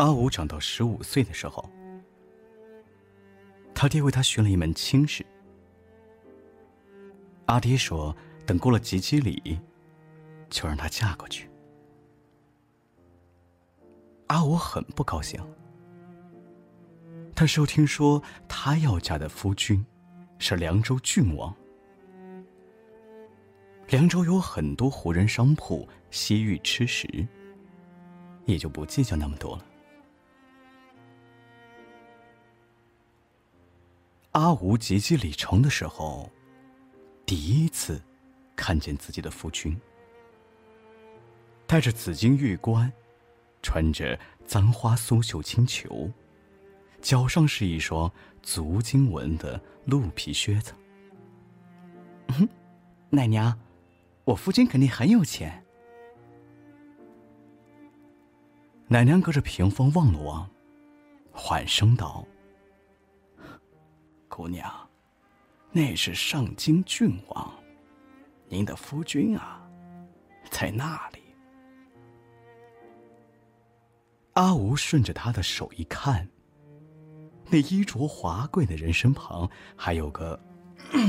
阿武长到十五岁的时候，他爹为他学了一门亲事。阿爹说，等过了及笄礼，就让她嫁过去。阿武很不高兴。他收听说他要嫁的夫君是凉州郡王。凉州有很多胡人商铺，西域吃食，也就不计较那么多了。阿吴及笄礼成的时候，第一次看见自己的夫君，戴着紫金玉冠，穿着簪花苏绣青裘，脚上是一双足金纹的鹿皮靴子。哼奶娘。我夫君肯定很有钱。奶娘隔着屏风望了望，缓声道：“姑娘，那是上京郡王，您的夫君啊，在那里。”阿吴顺着他的手一看，那衣着华贵的人身旁还有个。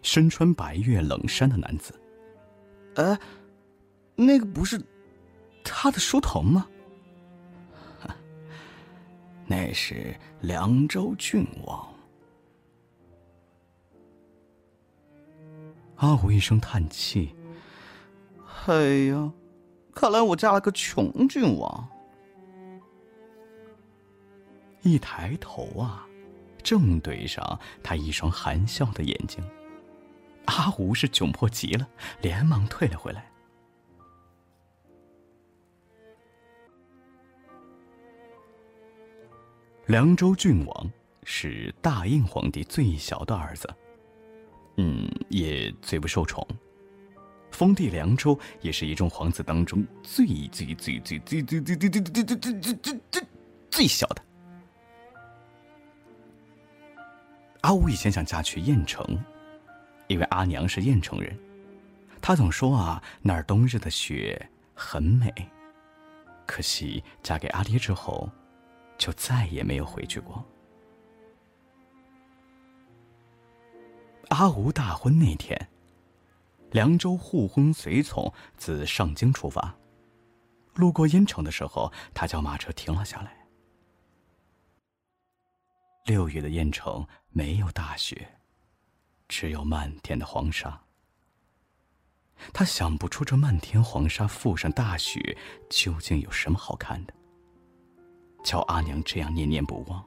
身穿白月冷衫的男子，呃，那个不是他的书童吗？那是凉州郡王。阿虎一声叹气：“哎呀，看来我嫁了个穷郡王。”一抬头啊，正对上他一双含笑的眼睛。阿吴是窘迫极了，连忙退了回来。凉州郡王是大印皇帝最小的儿子，嗯，也最不受宠。封地凉州也是一众皇子当中最最最最最最最最最最最最最最最小的。阿五以前想嫁去燕城。因为阿娘是燕城人，她总说啊，那儿冬日的雪很美。可惜嫁给阿爹之后，就再也没有回去过。阿吴大婚那天，凉州护婚随从自上京出发，路过燕城的时候，他叫马车停了下来。六月的燕城没有大雪。只有漫天的黄沙。他想不出这漫天黄沙附上大雪，究竟有什么好看的，叫阿娘这样念念不忘。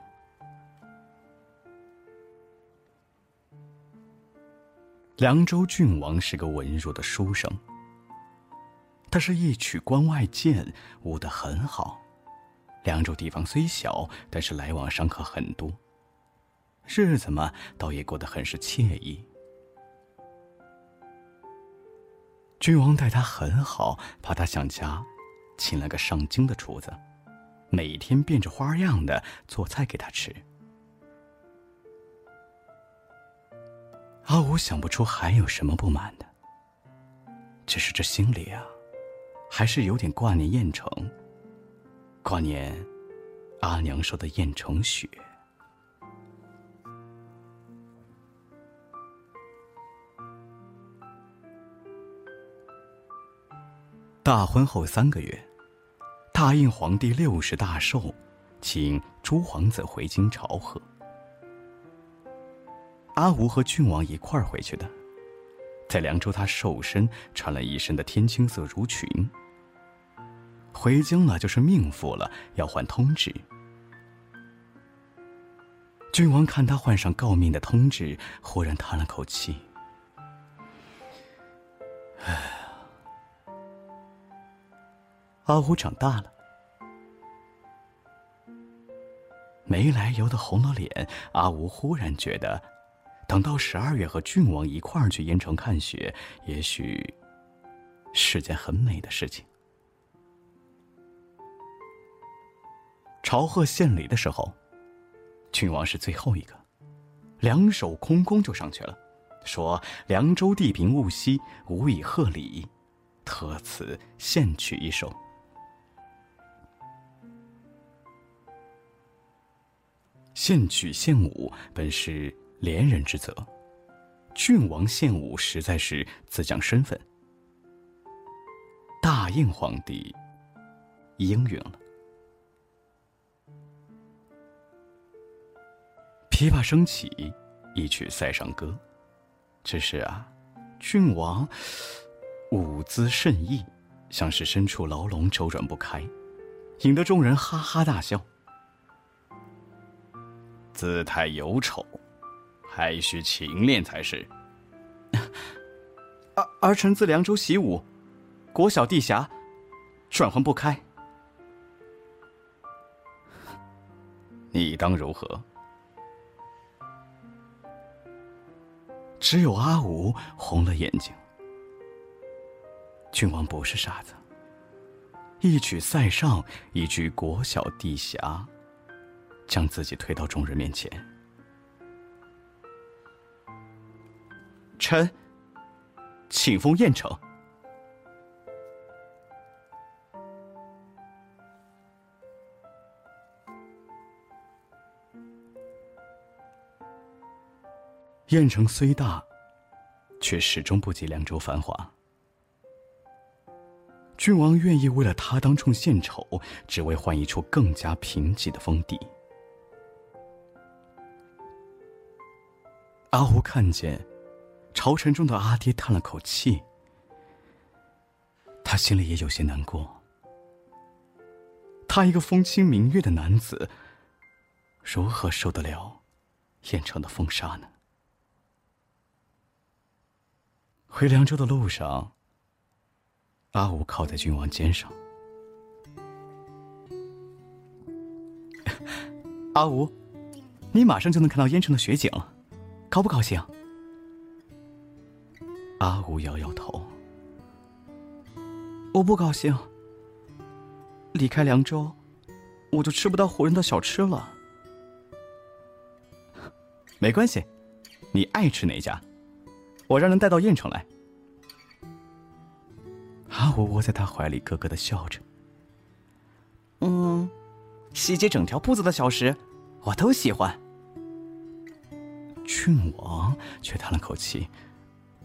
凉州郡王是个文弱的书生，他是一曲关外剑，舞得很好。凉州地方虽小，但是来往商客很多。日子嘛，倒也过得很是惬意。君王待他很好，怕他想家，请了个上京的厨子，每天变着花样的做菜给他吃。阿武想不出还有什么不满的，只是这心里啊，还是有点挂念燕城，挂念阿娘说的燕城雪。大婚后三个月，大胤皇帝六十大寿，请诸皇子回京朝贺。阿吴和郡王一块儿回去的，在凉州他瘦身，穿了一身的天青色襦裙。回京了就是命妇了，要换通知。郡王看他换上诰命的通知，忽然叹了口气：“唉。”阿武长大了，没来由的红了脸。阿吴忽然觉得，等到十二月和郡王一块儿去盐城看雪，也许是件很美的事情。朝贺献礼的时候，郡王是最后一个，两手空空就上去了，说：“凉州地平物稀，无以贺礼，特此献取一首。”献曲献舞本是连人之责，郡王献舞实在是自降身份。大应皇帝应允了。琵琶升起，一曲塞上歌。只是啊，郡王舞姿甚异，像是身处牢笼周转不开，引得众人哈哈大笑。姿态有丑，还需勤练才是。儿 儿臣自凉州习武，国小地狭，转换不开。你当如何？只有阿武红了眼睛。郡王不是傻子，一曲塞上，一句国小地狭，将自己推到众人面前。臣，请封燕城。燕城虽大，却始终不及凉州繁华。郡王愿意为了他当众献丑，只为换一处更加贫瘠的封地。阿胡看见朝臣中的阿爹叹了口气，他心里也有些难过。他一个风清明月的男子，如何受得了燕城的风沙呢？回凉州的路上，阿武靠在君王肩上。阿武，你马上就能看到燕城的雪景了，高不高兴？阿武摇摇头，我不高兴。离开凉州，我就吃不到胡人的小吃了。没关系，你爱吃哪家？我让人带到燕城来。阿武窝在他怀里，咯咯的笑着。嗯，西街整条铺子的小食，我都喜欢。郡王却叹了口气：“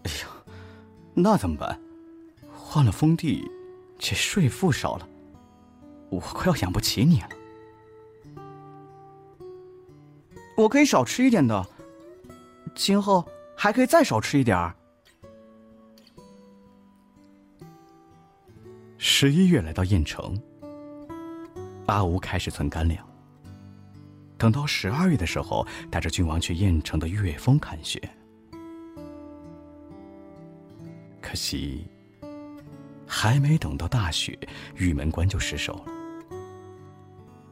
哎呀，那怎么办？换了封地，这税赋少了，我快要养不起你了。我可以少吃一点的，今后。”还可以再少吃一点儿。十一月来到燕城，阿吴开始存干粮。等到十二月的时候，带着郡王去燕城的岳峰看雪。可惜，还没等到大雪，玉门关就失守了。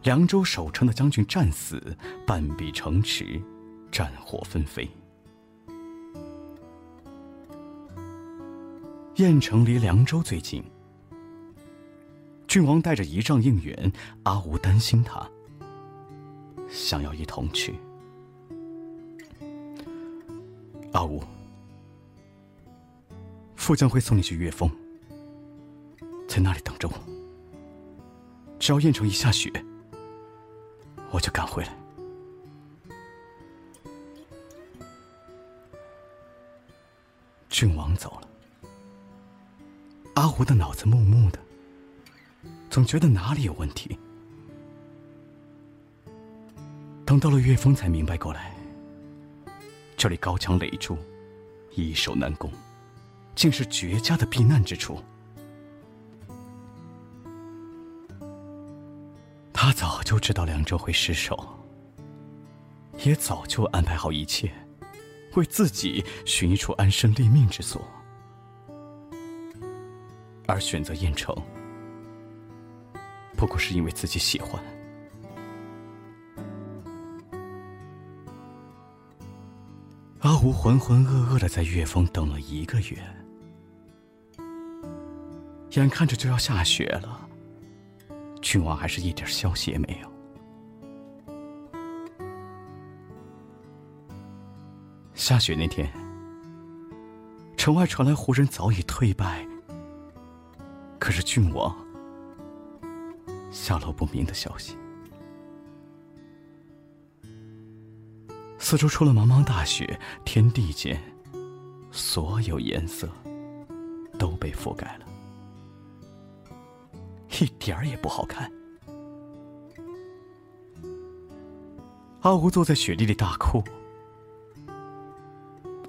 凉州守城的将军战死，半壁城池，战火纷飞。燕城离凉州最近，郡王带着仪仗应援，阿吴担心他，想要一同去。阿吴，副将会送你去岳峰，在那里等着我。只要燕城一下雪，我就赶回来。郡王走了。阿胡的脑子木木的，总觉得哪里有问题。等到了岳峰，才明白过来，这里高墙垒筑，易守难攻，竟是绝佳的避难之处。他早就知道凉州会失守，也早就安排好一切，为自己寻一处安身立命之所。而选择燕城，不过是因为自己喜欢。阿胡浑浑噩噩的在岳峰等了一个月，眼看着就要下雪了，郡王还是一点消息也没有。下雪那天，城外传来胡人早已退败。可是郡王下落不明的消息，四周出了茫茫大雪，天地间所有颜色都被覆盖了，一点儿也不好看。阿吴坐在雪地里大哭，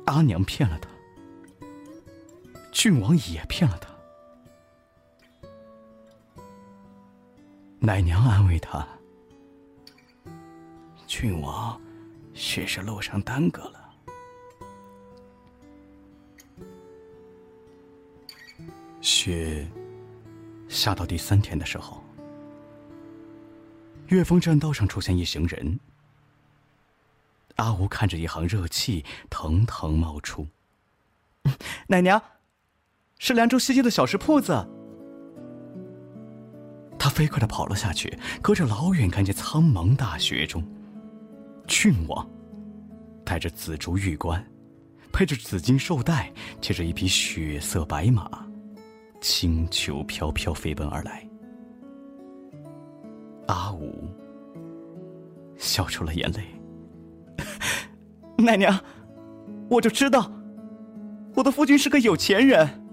阿娘骗了他，郡王也骗了他。奶娘安慰他：“郡王，许是路上耽搁了。”雪下到第三天的时候，月峰栈道上出现一行人。阿吴看着一行热气腾腾冒出，奶娘，是凉州西街的小食铺子。他飞快的跑了下去，隔着老远看见苍茫大雪中，郡王带着紫竹玉冠，配着紫金绶带，骑着一匹血色白马，轻裘飘飘飞奔而来。阿武笑出了眼泪。奶娘，我就知道，我的夫君是个有钱人。